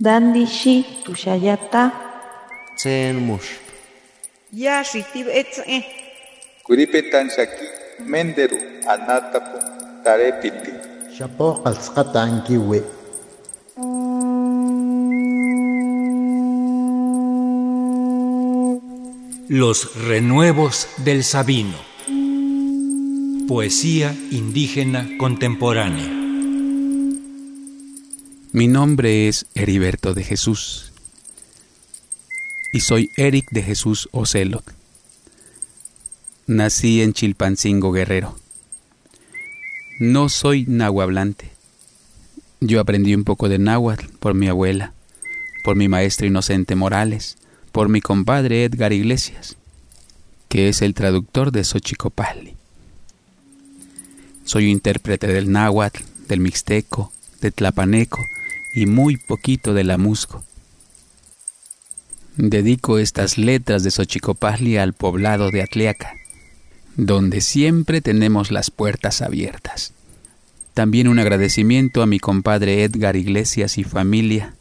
Dandishi tushayata. Tsen mush. Ya shitib etze. Kuripetan shaki menderu anatapu tarepiti. Shapo qalsqata ankiwi. Los renuevos del Sabino. Poesía indígena contemporánea. Mi nombre es Heriberto de Jesús y soy Eric de Jesús Ocelot. Nací en Chilpancingo Guerrero. No soy nahuablante. Yo aprendí un poco de náhuatl por mi abuela, por mi maestro Inocente Morales, por mi compadre Edgar Iglesias, que es el traductor de Xochicopali. Soy intérprete del náhuatl, del mixteco, del tlapaneco y muy poquito del amusco. Dedico estas letras de Xochicopali al poblado de Atliaca, donde siempre tenemos las puertas abiertas. También un agradecimiento a mi compadre Edgar Iglesias y familia,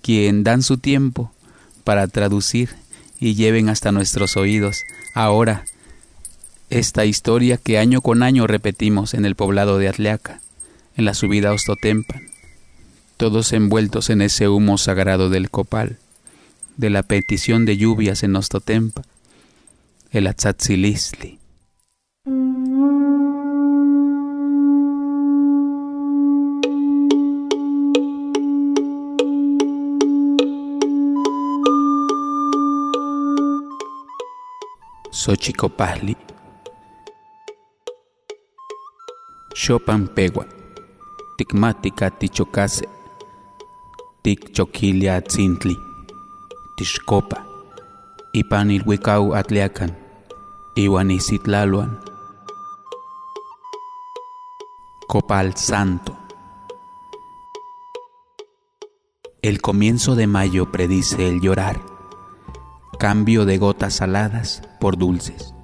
quien dan su tiempo para traducir y lleven hasta nuestros oídos ahora esta historia que año con año repetimos en el poblado de Atleaca, en la subida a Ostotempan, todos envueltos en ese humo sagrado del copal, de la petición de lluvias en Ostotempa, el Atzatzilistli. Xochicopahli. Chopan pegua. Ticmática tichocase. Ticchoquilia tzintli. Tixcopa. Ipan ilhuicau atliacan. Iwan isitlaluan. Copal Santo. El comienzo de mayo predice el llorar cambio de gotas saladas por dulces,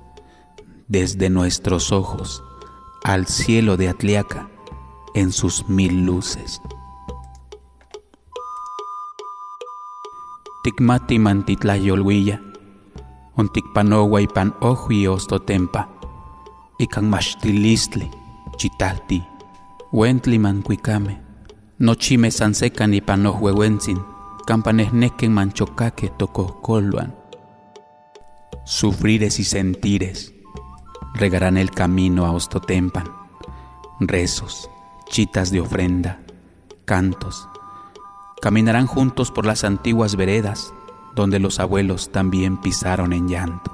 desde nuestros ojos al cielo de Atliaca en sus mil luces. Tikmati mantitlayolhuilla, ontikpanowa ipan ohui ostotempa, ikan maxtilistli, chitalti, wentli mancuicame, nochime sansecan ipan ohuehuentzin, campanehnequen manchocaque tocohcoluan, sufrires y sentires regarán el camino a Ostotempan, rezos, chitas de ofrenda, cantos, caminarán juntos por las antiguas veredas donde los abuelos también pisaron en llanto.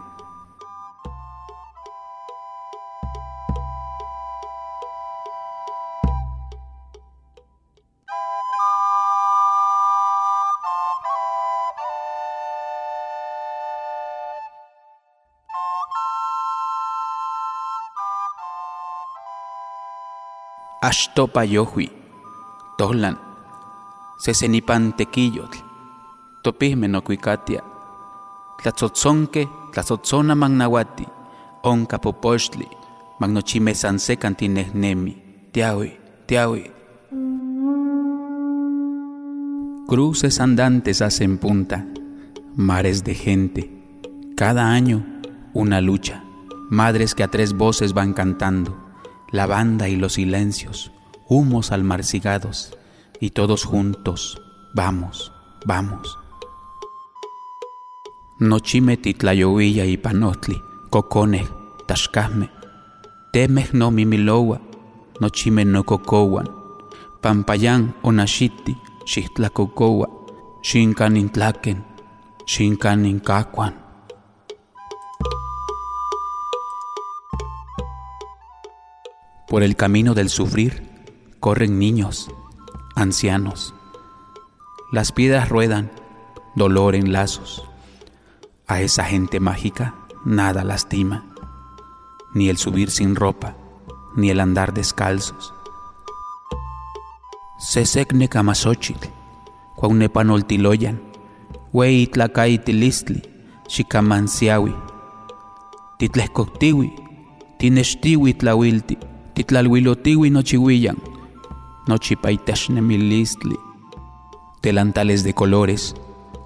Ashtopa tohlan, sesenipan tequillotl, topisme no cuicatia, tlatzotzonque, tlatzotzona magnawati, onca popochtli, magnochime sansecan tinehnemi, tiahui, tiahui. Cruces andantes hacen punta, mares de gente, cada año una lucha, madres que a tres voces van cantando la banda y los silencios, humos almarcigados, y todos juntos, vamos, vamos. Nochime titlayovilla y panotli, cocone, tashkahme, temeh no mimilowa, nochime no cocowan, pampayan onashiti, xihtlacocowa, xincanin tlaken, xincanin cacuan. Por el camino del sufrir corren niños, ancianos. Las piedras ruedan, dolor en lazos. A esa gente mágica nada lastima, ni el subir sin ropa, ni el andar descalzos. Sesecne kamasochitl, cuaunepanoltiloyan, tlacay tilistli, xikamansiawi, titlescoctiwi, tinextiwi tlawilti, titlalhuilotiwi nochihuiyan, nochipaitexnemilistli, delantales de colores,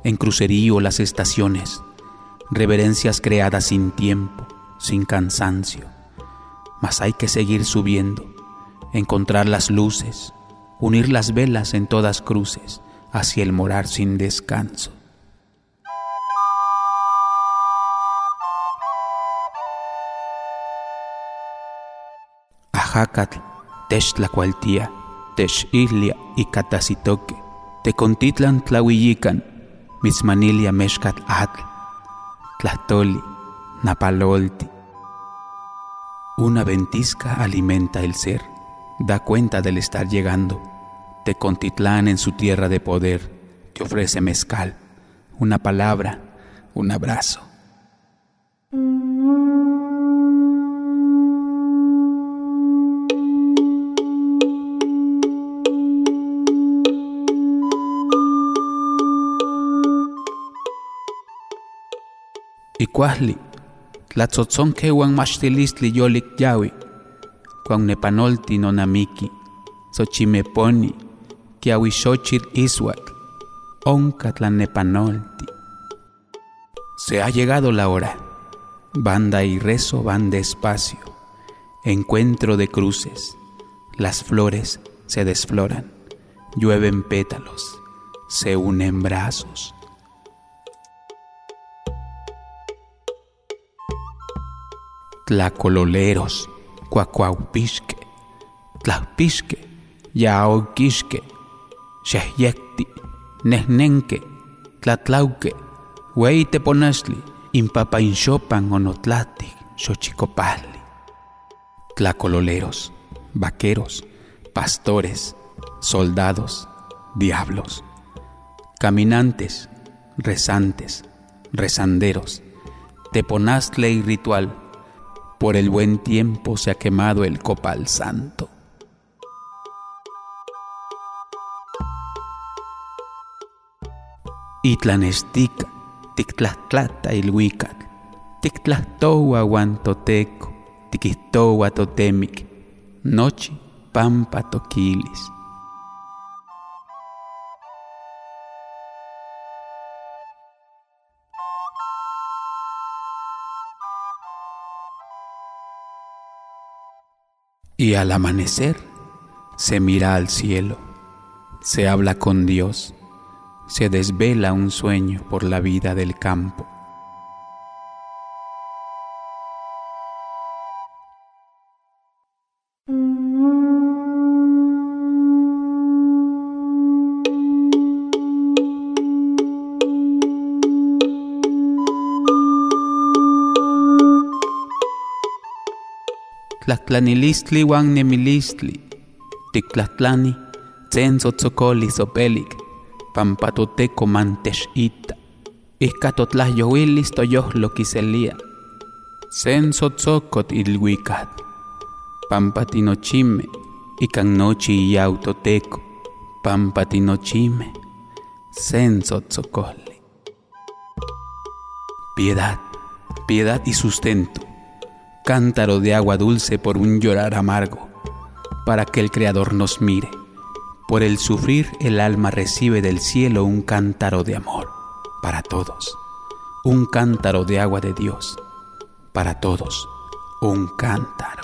en crucerío las estaciones, reverencias creadas sin tiempo, sin cansancio. Mas hay que seguir subiendo, encontrar las luces, unir las velas en todas cruces hacia el morar sin descanso. Ajacatl, Techtlacualtía, Techillia y Catacitoque, Tecontitlan Tlahuillican, Mismanilia Mexcat Atl, Tlahtoli, Napalolti. Una ventisca alimenta el ser, da cuenta del estar llegando. Tecontitlán en su tierra de poder te ofrece mezcal, una palabra, un abrazo. Ikuahli, tlatzotzonque uan maxtilistli yolik yawi, kuan nepanolti nonamiki, xochimeponi, kiawishochir iswatl, onca nepanolti. Se ha llegado la hora. Banda y rezo van despacio. Encuentro de cruces. Las flores se desfloran. Llueven pétalos. Se unen brazos. Tlacololeros, cuacuaupisque, tlapisque, yaoquisque, xehyecti, nehnenque, tlatlauque, hueiteponasli, impapainxopan onotlati, xochicopali. Tlacololeros, vaqueros, pastores, soldados, diablos, caminantes, rezantes, rezanderos, teponastle y ritual, por el buen tiempo se ha quemado el copal santo. Itlanestica, tictlatlata ilhuicac, tictlahtowa guantoteco, tiquihtowa totemic, nochi pampa toquilis. Y al amanecer se mira al cielo, se habla con Dios, se desvela un sueño por la vida del campo. Tlahtlanilistli wan nemilistli, tiktlatlani, tsen tzotzokoli sopelik, pampatoteco mantexita, ihkatotlahyowillis toyohlo kiselia, pampatinochime, ikan nochi iyautoteco, pampatinochime, sen tzotzokoli. Piedad, piedad y sustento cántaro de agua dulce por un llorar amargo, para que el Creador nos mire. Por el sufrir el alma recibe del cielo un cántaro de amor para todos, un cántaro de agua de Dios para todos, un cántaro.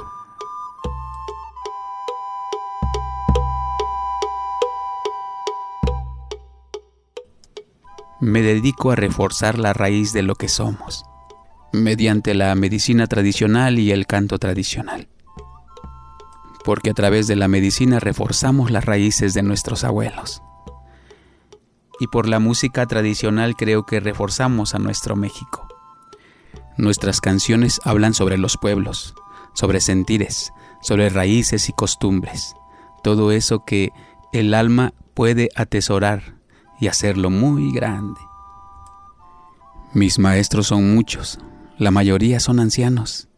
Me dedico a reforzar la raíz de lo que somos mediante la medicina tradicional y el canto tradicional. Porque a través de la medicina reforzamos las raíces de nuestros abuelos. Y por la música tradicional creo que reforzamos a nuestro México. Nuestras canciones hablan sobre los pueblos, sobre sentires, sobre raíces y costumbres, todo eso que el alma puede atesorar y hacerlo muy grande. Mis maestros son muchos, la mayoría son ancianos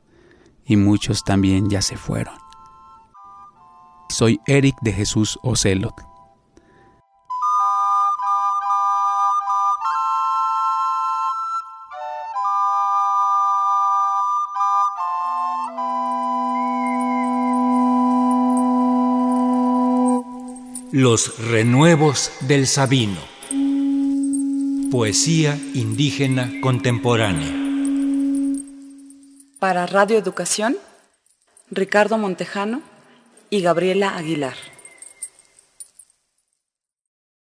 y muchos también ya se fueron. Soy Eric de Jesús Ocelot. Los renuevos del Sabino. Poesía indígena contemporánea. Para Radio Educación, Ricardo Montejano y Gabriela Aguilar.